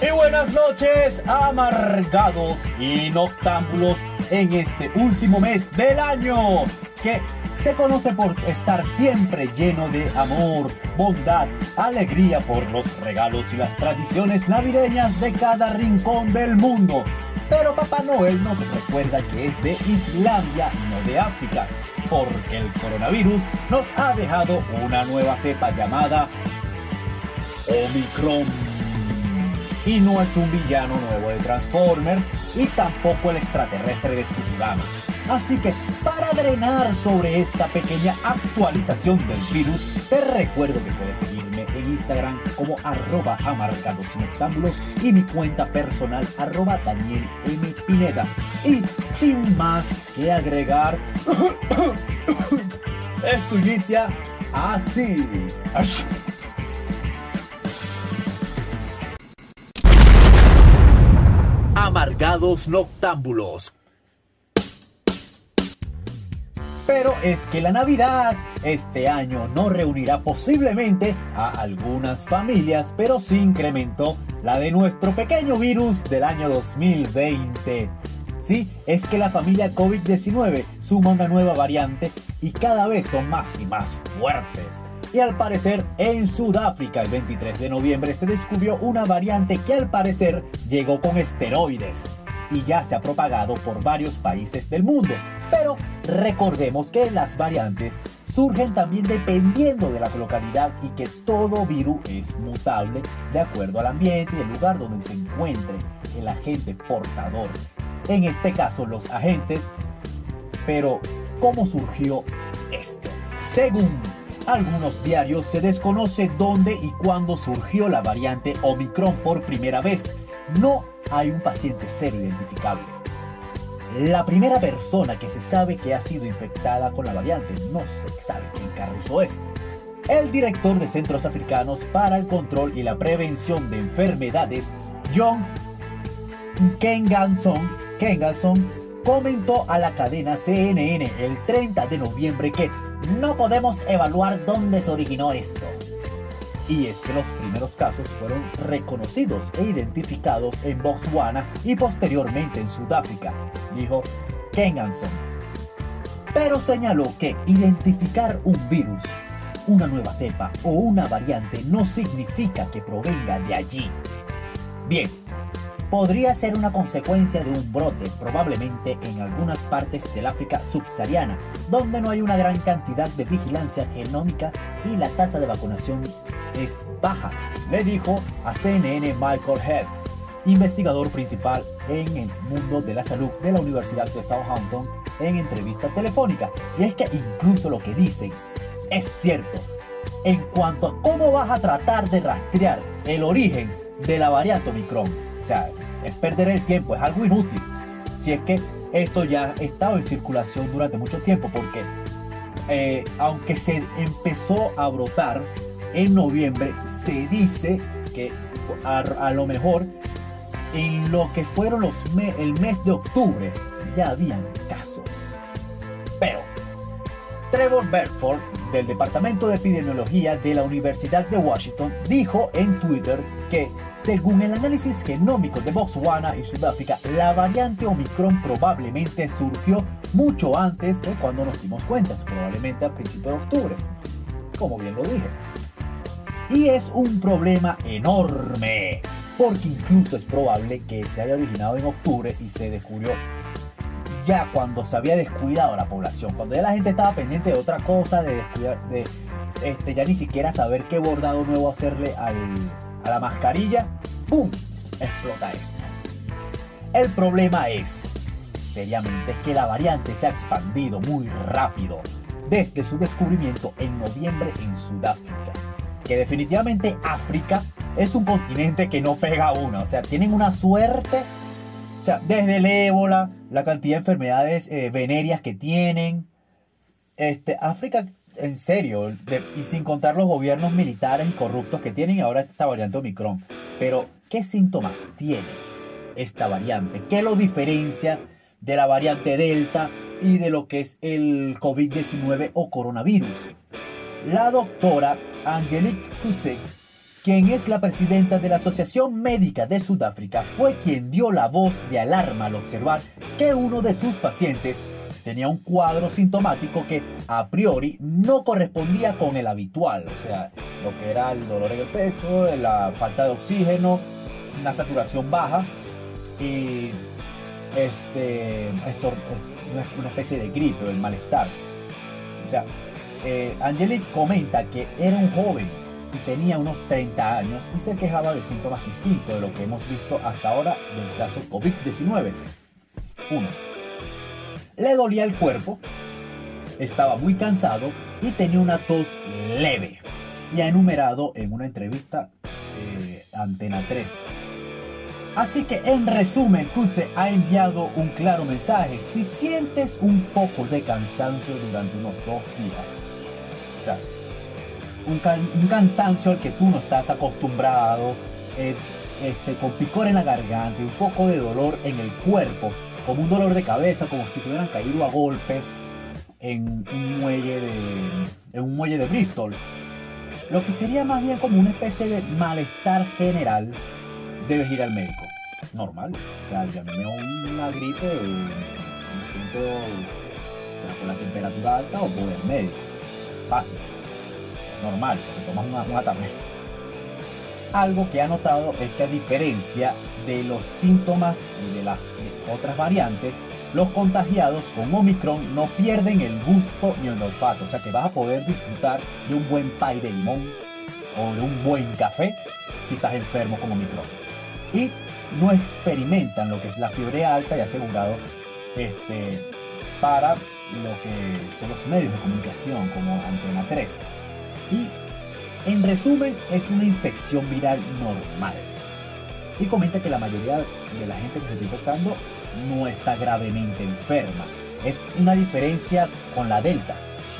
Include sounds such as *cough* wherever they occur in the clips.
Y buenas noches, amargados y noctámbulos en este último mes del año, que se conoce por estar siempre lleno de amor, bondad, alegría por los regalos y las tradiciones navideñas de cada rincón del mundo. Pero Papá Noel nos recuerda que es de Islandia no de África, porque el coronavirus nos ha dejado una nueva cepa llamada Omicron y no es un villano nuevo de Transformers y tampoco el extraterrestre de Futurama. Así que para drenar sobre esta pequeña actualización del virus, te recuerdo que puedes seguirme en Instagram como arroba y mi cuenta personal arroba Daniel M. Pineda. Y sin más que agregar, *coughs* esto inicia así. Amargados noctámbulos. Pero es que la Navidad este año no reunirá posiblemente a algunas familias, pero sí incrementó la de nuestro pequeño virus del año 2020. Sí, es que la familia COVID-19 suma una nueva variante y cada vez son más y más fuertes. Y al parecer, en Sudáfrica el 23 de noviembre se descubrió una variante que al parecer llegó con esteroides y ya se ha propagado por varios países del mundo. Pero recordemos que las variantes surgen también dependiendo de la localidad y que todo virus es mutable de acuerdo al ambiente y el lugar donde se encuentre el agente portador. En este caso los agentes. Pero, ¿cómo surgió esto? Según algunos diarios se desconoce dónde y cuándo surgió la variante Omicron por primera vez. No hay un paciente serio identificable. La primera persona que se sabe que ha sido infectada con la variante no se sabe quién Carrizo es. El director de Centros Africanos para el Control y la Prevención de Enfermedades, John Kenganson, Kenganson comentó a la cadena CNN el 30 de noviembre que no podemos evaluar dónde se originó esto. Y es que los primeros casos fueron reconocidos e identificados en Botswana y posteriormente en Sudáfrica, dijo Kenganson. Pero señaló que identificar un virus, una nueva cepa o una variante no significa que provenga de allí. Bien, podría ser una consecuencia de un brote probablemente en algunas partes del África subsahariana, donde no hay una gran cantidad de vigilancia genómica y la tasa de vacunación es baja, le dijo a CNN Michael Head, investigador principal en el mundo de la salud de la Universidad de Southampton en entrevista telefónica. Y es que incluso lo que dicen es cierto. En cuanto a cómo vas a tratar de rastrear el origen de la variante Omicron, sea, es perder el tiempo, es algo inútil. Si es que esto ya ha estado en circulación durante mucho tiempo, porque eh, aunque se empezó a brotar en noviembre, se dice que a, lo mejor en lo que fueron los el mes de octubre ya habían casos. Pero Trevor Bedford, del Departamento de Epidemiología de la Universidad de Washington, dijo en Twitter que según el análisis genómico de Botswana y Sudáfrica, la variante Omicron probablemente surgió mucho antes de cuando nos dimos cuenta, probablemente a principios de octubre, como bien lo dije. Y es un problema enorme, porque incluso es probable que se haya originado en octubre y se descubrió ya cuando se había descuidado la población, cuando ya la gente estaba pendiente de otra cosa, de descuidar, de este, ya ni siquiera saber qué bordado nuevo hacerle al, a la mascarilla, ¡pum! explota esto. El problema es, seriamente, es que la variante se ha expandido muy rápido desde su descubrimiento en noviembre en Sudáfrica. Que definitivamente África es un continente que no pega una, o sea, tienen una suerte, o sea, desde el ébola, la cantidad de enfermedades eh, venéreas que tienen, este, África en serio, y sin contar los gobiernos militares corruptos que tienen ahora esta variante Omicron. Pero, ¿qué síntomas tiene esta variante? ¿Qué lo diferencia de la variante Delta y de lo que es el COVID-19 o coronavirus? La doctora Angelique Kusek, quien es la presidenta de la Asociación Médica de Sudáfrica, fue quien dio la voz de alarma al observar que uno de sus pacientes tenía un cuadro sintomático que a priori no correspondía con el habitual, o sea, lo que era el dolor en el pecho, la falta de oxígeno, una saturación baja y este, una especie de gripe el malestar. O sea, eh, Angelique comenta que era un joven y tenía unos 30 años y se quejaba de síntomas distintos de lo que hemos visto hasta ahora del caso COVID-19. 1. Le dolía el cuerpo, estaba muy cansado y tenía una tos leve. Y ha enumerado en una entrevista eh, Antena 3 Así que en resumen, Kuse ha enviado un claro mensaje. Si sientes un poco de cansancio durante unos dos días, o un, cansancio al que tú no estás acostumbrado, eh, este, con picor en la garganta y un poco de dolor en el cuerpo, como un dolor de cabeza, como si te hubieran caído a golpes en un muelle de, en un muelle de Bristol. Lo que sería más bien como una especie de malestar general, debes ir al médico normal. O sea, ya me una gripe, me siento con la temperatura alta o por el médico. Fácil. Normal, porque tomas una, una Algo que ha notado es que a diferencia de los síntomas de las otras variantes, los contagiados con Omicron no pierden el gusto ni el olfato. O sea que vas a poder disfrutar de un buen pie de limón o de un buen café si estás enfermo con Omicron. Y no experimentan lo que es la fiebre alta y asegurado este, para lo que son los medios de comunicación como Antena 3. Y en resumen es una infección viral normal. Y comenta que la mayoría de la gente que se está infectando no está gravemente enferma. Es una diferencia con la Delta,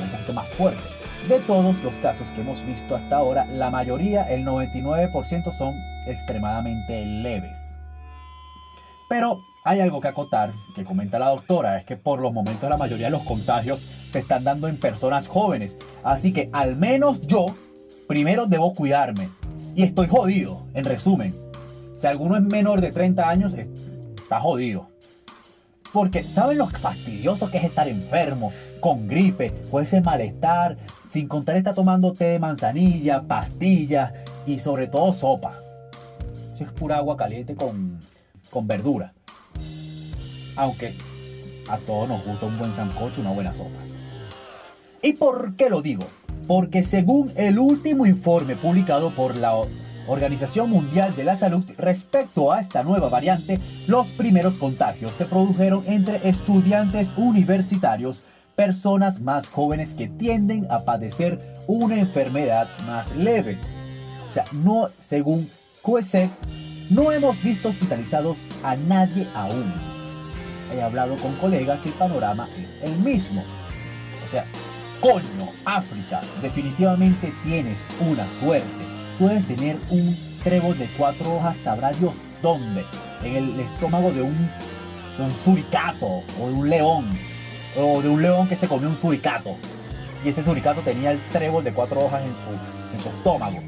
un poquito más fuerte. De todos los casos que hemos visto hasta ahora, la mayoría, el 99% son extremadamente leves. Pero hay algo que acotar, que comenta la doctora, es que por los momentos la mayoría de los contagios se están dando en personas jóvenes. Así que al menos yo primero debo cuidarme. Y estoy jodido, en resumen. Si alguno es menor de 30 años, está jodido. Porque ¿saben lo fastidioso que es estar enfermo, con gripe, con ese malestar, sin contar estar tomando té de manzanilla, pastillas y sobre todo sopa? Eso es pura agua caliente con, con verdura. Aunque a todos nos gusta un buen sancocho, una buena sopa. ¿Y por qué lo digo? Porque según el último informe publicado por la Organización Mundial de la Salud respecto a esta nueva variante, los primeros contagios se produjeron entre estudiantes universitarios, personas más jóvenes que tienden a padecer una enfermedad más leve. O sea, no según QSEC, no hemos visto hospitalizados a nadie aún. He hablado con colegas y el panorama es el mismo. O sea, coño, África, definitivamente tienes una suerte. Puedes tener un trébol de cuatro hojas, sabrá Dios dónde, en el estómago de un, un suricato o de un león, o de un león que se comió un suricato. Y ese suricato tenía el trébol de cuatro hojas en su, en su estómago.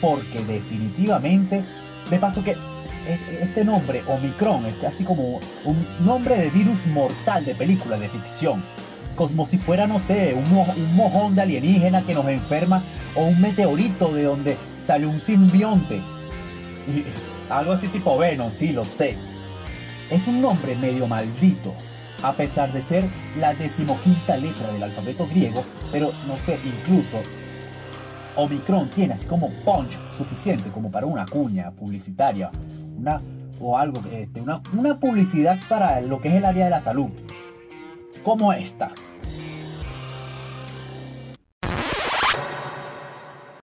Porque definitivamente de paso que este nombre, Omicron, es casi como un nombre de virus mortal de película de ficción. Como si fuera, no sé, un, mojón de alienígena que nos enferma o un meteorito de donde sale un simbionte. algo así tipo Venom, sí, lo sé. Es un nombre medio maldito, a pesar de ser la decimoquinta letra del alfabeto griego, pero no sé, incluso Omicron tiene así como punch suficiente como para una cuña publicitaria, una o algo, este, una, una publicidad para lo que es el área de la salud, como esta.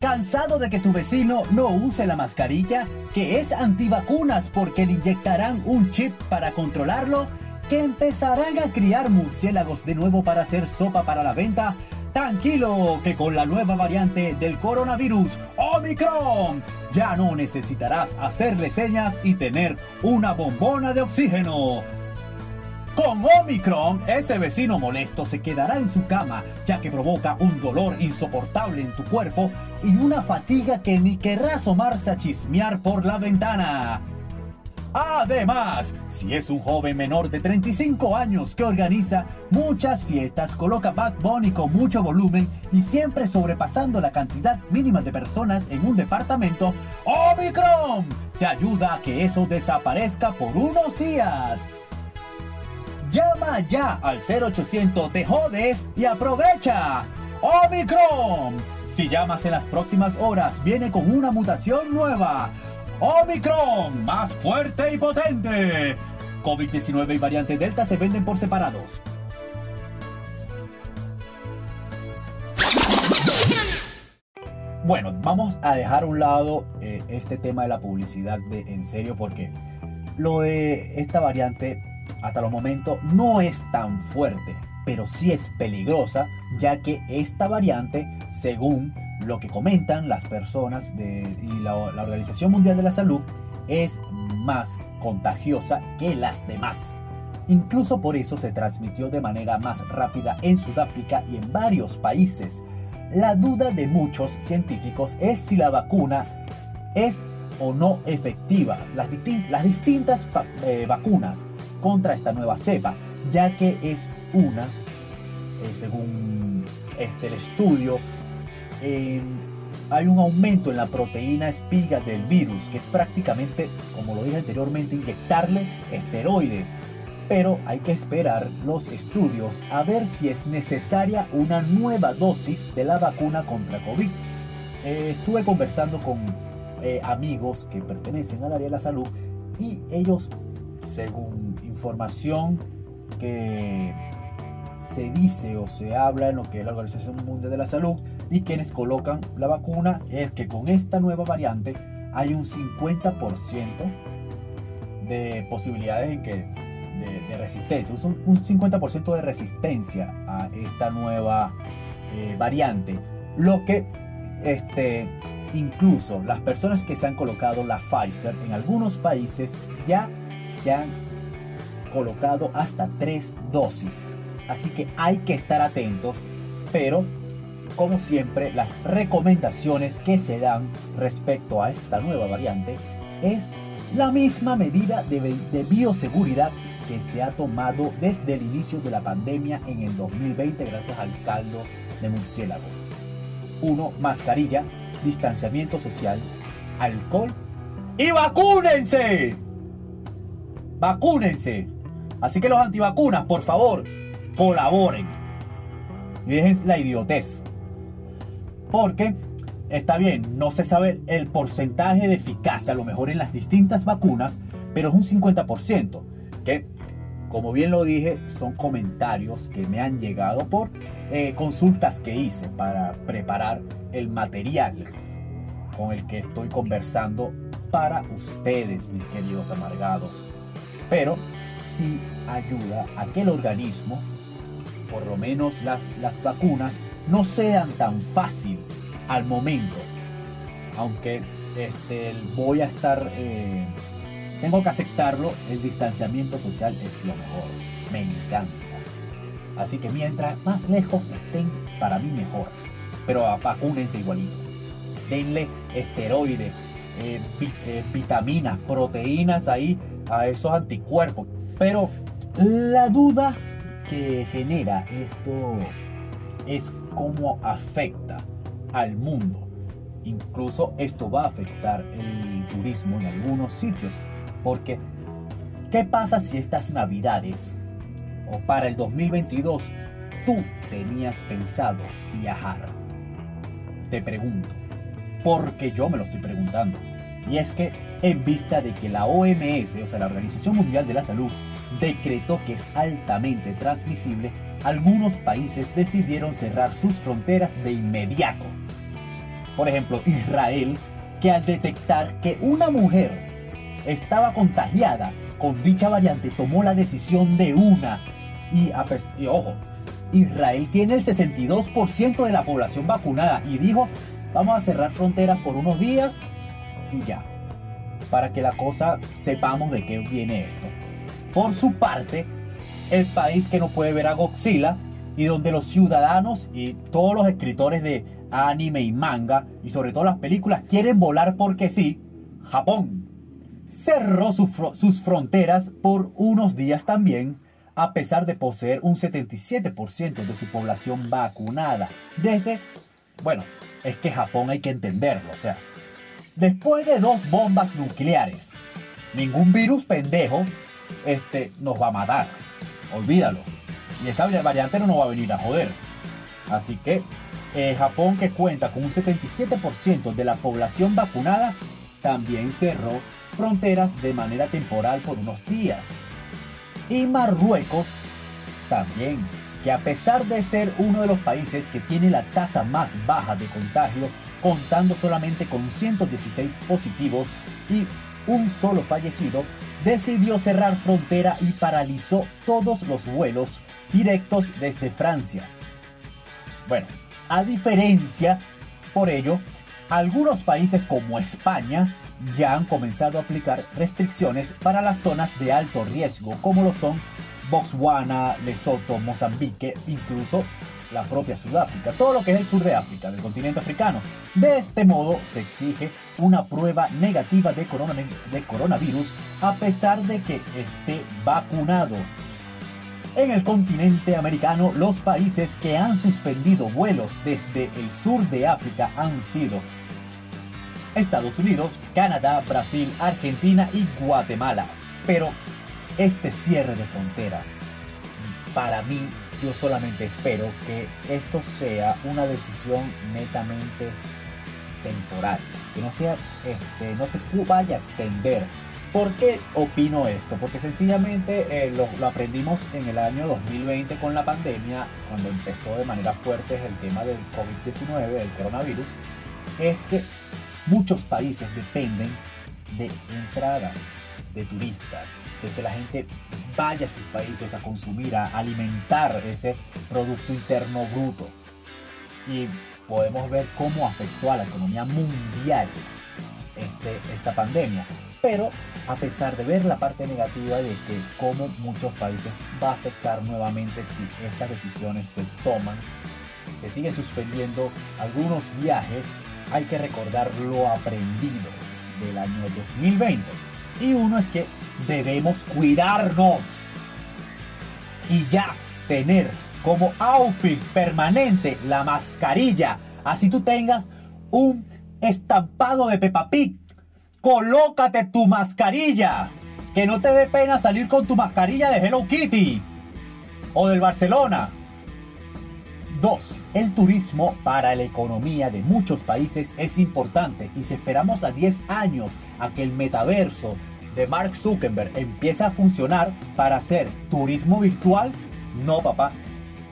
¿Cansado de que tu vecino no use la mascarilla? ¿Que es antivacunas porque le inyectarán un chip para controlarlo? ¿Que empezarán a criar murciélagos de nuevo para hacer sopa para la venta? Tranquilo, que con la nueva variante del coronavirus, Omicron, ya no necesitarás hacerle señas y tener una bombona de oxígeno. Con Omicron, ese vecino molesto se quedará en su cama, ya que provoca un dolor insoportable en tu cuerpo y una fatiga que ni querrá asomarse a chismear por la ventana. Además, si es un joven menor de 35 años que organiza muchas fiestas, coloca Bad Bunny con mucho volumen y siempre sobrepasando la cantidad mínima de personas en un departamento, Omicron te ayuda a que eso desaparezca por unos días. Llama ya al 0800 de Jodes y aprovecha. Omicron. Si llamas en las próximas horas, viene con una mutación nueva. Omicron, más fuerte y potente. COVID-19 y variante Delta se venden por separados. Bueno, vamos a dejar a un lado eh, este tema de la publicidad de en serio porque lo de esta variante hasta los momentos no es tan fuerte, pero sí es peligrosa ya que esta variante, según lo que comentan las personas de, y la, Organización Mundial de la Salud es más contagiosa que las demás. Incluso por eso se transmitió de manera más rápida en Sudáfrica y en varios países. La duda de muchos científicos es si la vacuna es o no efectiva, las, las distintas eh, vacunas contra esta nueva cepa, ya que es una, eh, según este, el estudio, hay un aumento en la proteína espiga del virus, que es prácticamente, como lo dije anteriormente, inyectarle esteroides. Pero hay que esperar los estudios a ver si es necesaria una nueva dosis de la vacuna contra COVID. Eh, estuve conversando con eh, amigos que pertenecen al área de la salud y ellos, según información que se dice o se habla en lo que es la Organización Mundial de la Salud y quienes colocan la vacuna es que con esta nueva variante hay un 50% de posibilidades de, resistencia, un, un 50% de resistencia a esta nueva eh, variante, lo que este, incluso las personas que se han colocado la Pfizer en algunos países ya se han colocado hasta tres dosis. Así que hay que estar atentos, pero como siempre las recomendaciones que se dan respecto a esta nueva variante es la misma medida de, bioseguridad que se ha tomado desde el inicio de la pandemia en el 2020 gracias al caldo de murciélago. 1. Mascarilla, distanciamiento social, alcohol y vacúnense. Vacúnense. Así que los antivacunas, por favor, colaboren y dejen la idiotez. Porque está bien, no se sabe el porcentaje de eficacia, a lo mejor en las distintas vacunas, pero es un 50%, que como bien lo dije, son comentarios que me han llegado por eh, consultas que hice para preparar el material con el que estoy conversando para ustedes, mis queridos amargados. Pero sí ayuda a que el organismo por lo menos las, las vacunas, no sean tan fácil al momento. Aunque este, voy a estar, eh, tengo que aceptarlo, el distanciamiento social es lo mejor. Me encanta. Así que mientras más lejos estén, para mí mejor. Pero vacúnense igualito. Denle esteroides, eh, eh, vitaminas, proteínas ahí a esos anticuerpos. Pero la duda que genera esto es cómo afecta al mundo. Incluso esto va a afectar el turismo en algunos sitios. Porque, ¿qué pasa si estas navidades o para el 2022 tú tenías pensado viajar? Te pregunto, porque yo me lo estoy preguntando. Y es que en vista de que la OMS, o sea, la Organización Mundial de la Salud, decretó que es altamente transmisible, algunos países decidieron cerrar sus fronteras de inmediato. Por ejemplo, Israel, que al detectar que una mujer estaba contagiada con dicha variante, tomó la decisión de una. Y, ojo, Israel tiene el 62% de la población vacunada y dijo, vamos a cerrar fronteras por unos días y ya. Para que la cosa sepamos de qué viene esto. Por su parte, el país que no puede ver a Godzilla y donde los ciudadanos y todos los escritores de, anime y manga, y sobre todo las películas, quieren volar porque sí, Japón cerró sus fronteras por unos días también, a pesar de poseer un 77% de su población vacunada. Desde, bueno, es que Japón hay que entenderlo, o sea, después de dos bombas nucleares, ningún virus pendejo este, nos va a matar. Olvídalo. Y esta variante no nos va a venir a joder. Así que eh, Japón, que cuenta con un 77% de la población vacunada, también cerró fronteras de manera temporal por unos días. Y Marruecos también, que a pesar de ser uno de los países que tiene la tasa más baja de contagio, contando solamente con 116 positivos y un solo fallecido, decidió cerrar frontera y paralizó todos los vuelos directos desde Francia. Bueno, a diferencia, por ello, algunos países como España ya han comenzado a aplicar restricciones para las zonas de alto riesgo, como lo son Botswana, Lesoto, Mozambique, incluso la propia Sudáfrica, todo lo que es el sur de África, del continente africano. De este modo se exige una prueba negativa de, de coronavirus a pesar de que esté vacunado. En el continente americano, los países que han suspendido vuelos desde el sur de África han sido Estados Unidos, Canadá, Brasil, Argentina y Guatemala. Pero este cierre de fronteras, para mí yo solamente espero que esto sea una decisión netamente temporal, que no sea, este, no se vaya a extender. ¿Por qué opino esto? Porque sencillamente eh, lo, lo, aprendimos en el año 2020 con la pandemia, cuando empezó de manera fuerte el tema del COVID-19, del coronavirus, es que muchos países dependen de entrada de turistas, de que la gente vaya a sus países a consumir, a alimentar ese Producto Interno Bruto. Y podemos ver cómo afectó a la economía mundial este, esta pandemia. Pero a pesar de ver la parte negativa de que cómo muchos países va a afectar nuevamente si estas decisiones se toman, se siguen suspendiendo algunos viajes, hay que recordar lo aprendido del año 2020 y uno es que debemos cuidarnos. Y ya tener como outfit permanente la mascarilla. Así tú tengas un estampado de Peppa Pig. Colócate tu mascarilla. Que no te dé pena salir con tu mascarilla de Hello Kitty. O del Barcelona. 2. El turismo para la economía de muchos países es importante y si esperamos a 10 años a que el metaverso de Mark Zuckerberg empiece a funcionar para hacer turismo virtual, no papá,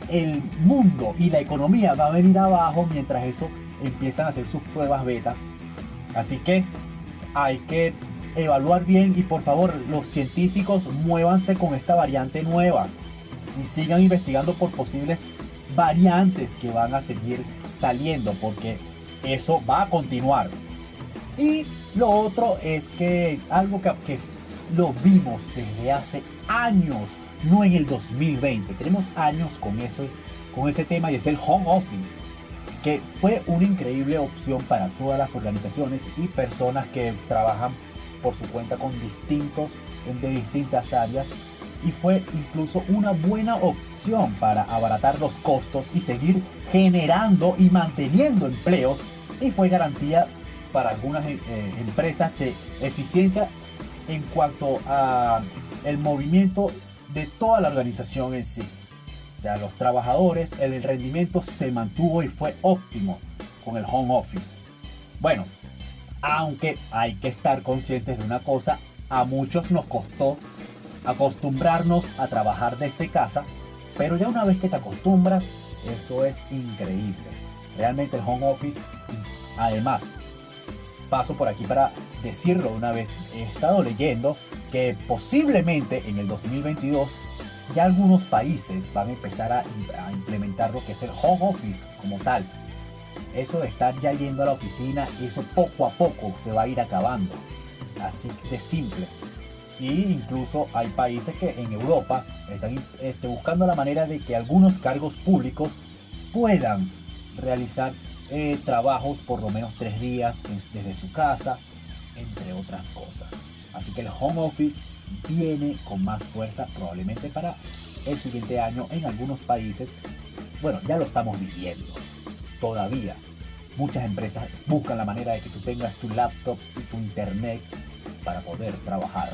el mundo y la economía va a venir abajo mientras eso empiezan a hacer sus pruebas beta. Así que hay que evaluar bien y por favor los científicos muévanse con esta variante nueva y sigan investigando por posibles variantes que van a seguir saliendo porque eso va a continuar. Y lo otro es que algo que, que lo vimos desde hace años, no en el 2020. Tenemos años con ese, con ese tema y es el home office, que fue una increíble opción para todas las organizaciones y personas que trabajan por su cuenta con distintos de distintas áreas y fue incluso una buena opción para abaratar los costos y seguir generando y manteniendo empleos y fue garantía para algunas eh, empresas de eficiencia en cuanto a el movimiento de toda la organización en sí. O sea, los trabajadores, el rendimiento se mantuvo y fue óptimo con el home office. Bueno, aunque hay que estar conscientes de una cosa, a muchos nos costó acostumbrarnos a trabajar desde casa, pero ya una vez que te acostumbras, eso es increíble. Realmente el home office, además, paso por aquí para decirlo una vez, he estado leyendo que posiblemente en el 2022 ya algunos países van a empezar a, implementar lo que es el home office como tal. Eso de estar ya yendo a la oficina, eso poco a poco se va a ir acabando. Así de simple. Y incluso hay países que en Europa están este, buscando la manera de que algunos cargos públicos puedan realizar eh, trabajos por lo menos tres días desde su casa, entre otras cosas. Así que el home office viene con más fuerza probablemente para el siguiente año en algunos países. Bueno, ya lo estamos viviendo. Todavía muchas empresas buscan la manera de que tú tengas tu laptop y tu internet para poder trabajar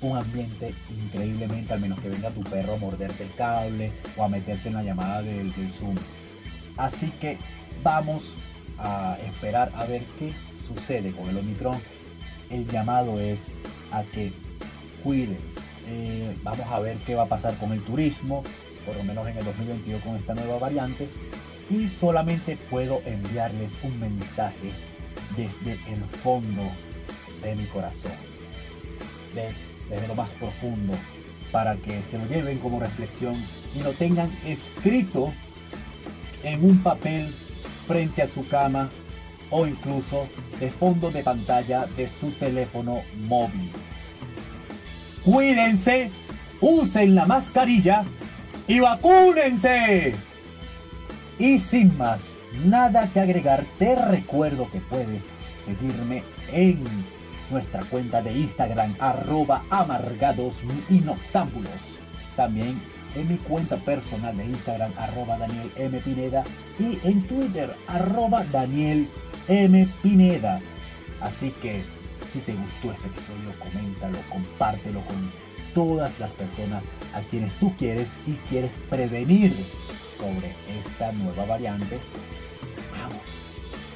un ambiente increíblemente, al menos que venga tu perro a morderte el cable o a meterse en la llamada del, Zoom. Así que vamos a esperar a ver qué sucede con el Omicron. El llamado es a que cuiden. Eh, vamos a ver qué va a pasar con el turismo, por lo menos en el 2022 con esta nueva variante. Y solamente puedo enviarles un mensaje desde el fondo de mi corazón, desde lo más profundo, para que se lo lleven como reflexión y lo tengan escrito en un papel frente a su cama o incluso de fondo de pantalla de su teléfono móvil. Cuídense, usen la mascarilla y vacúnense. Y sin más, nada que agregar, te recuerdo que puedes seguirme en nuestra cuenta de Instagram arroba amargados y noctámbulos. También en mi cuenta personal de Instagram arroba Daniel M. Pineda y en Twitter arroba Daniel M. Pineda. Así que si te gustó este episodio, coméntalo, compártelo con todas las personas a quienes tú quieres y quieres prevenir sobre esta nueva variante.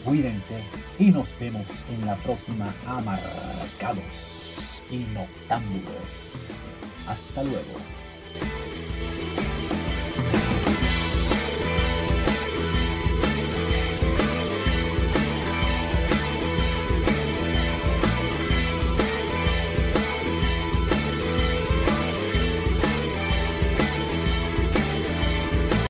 Cuídense y nos vemos en la próxima Amarcados y Noctámbulos. Hasta luego.